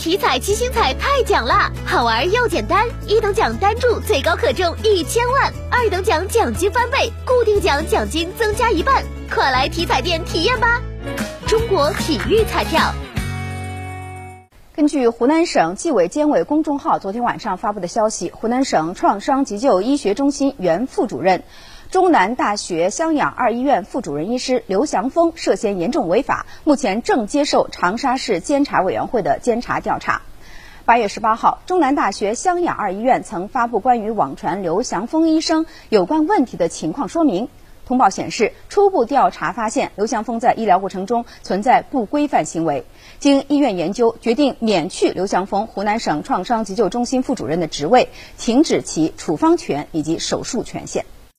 体彩七星彩太奖啦，好玩又简单，一等奖单注最高可中一千万，二等奖奖金翻倍，固定奖奖金增加一半，快来体彩店体验吧！中国体育彩票。根据湖南省纪委监委公众号昨天晚上发布的消息，湖南省创伤急救医学中心原副主任。中南大学湘雅二医院副主任医师刘祥峰涉嫌严重违法，目前正接受长沙市监察委员会的监察调查。八月十八号，中南大学湘雅二医院曾发布关于网传刘祥峰医生有关问题的情况说明。通报显示，初步调查发现，刘祥峰在医疗过程中存在不规范行为。经医院研究，决定免去刘祥峰湖南省创伤急救中心副主任的职位，停止其处方权以及手术权限。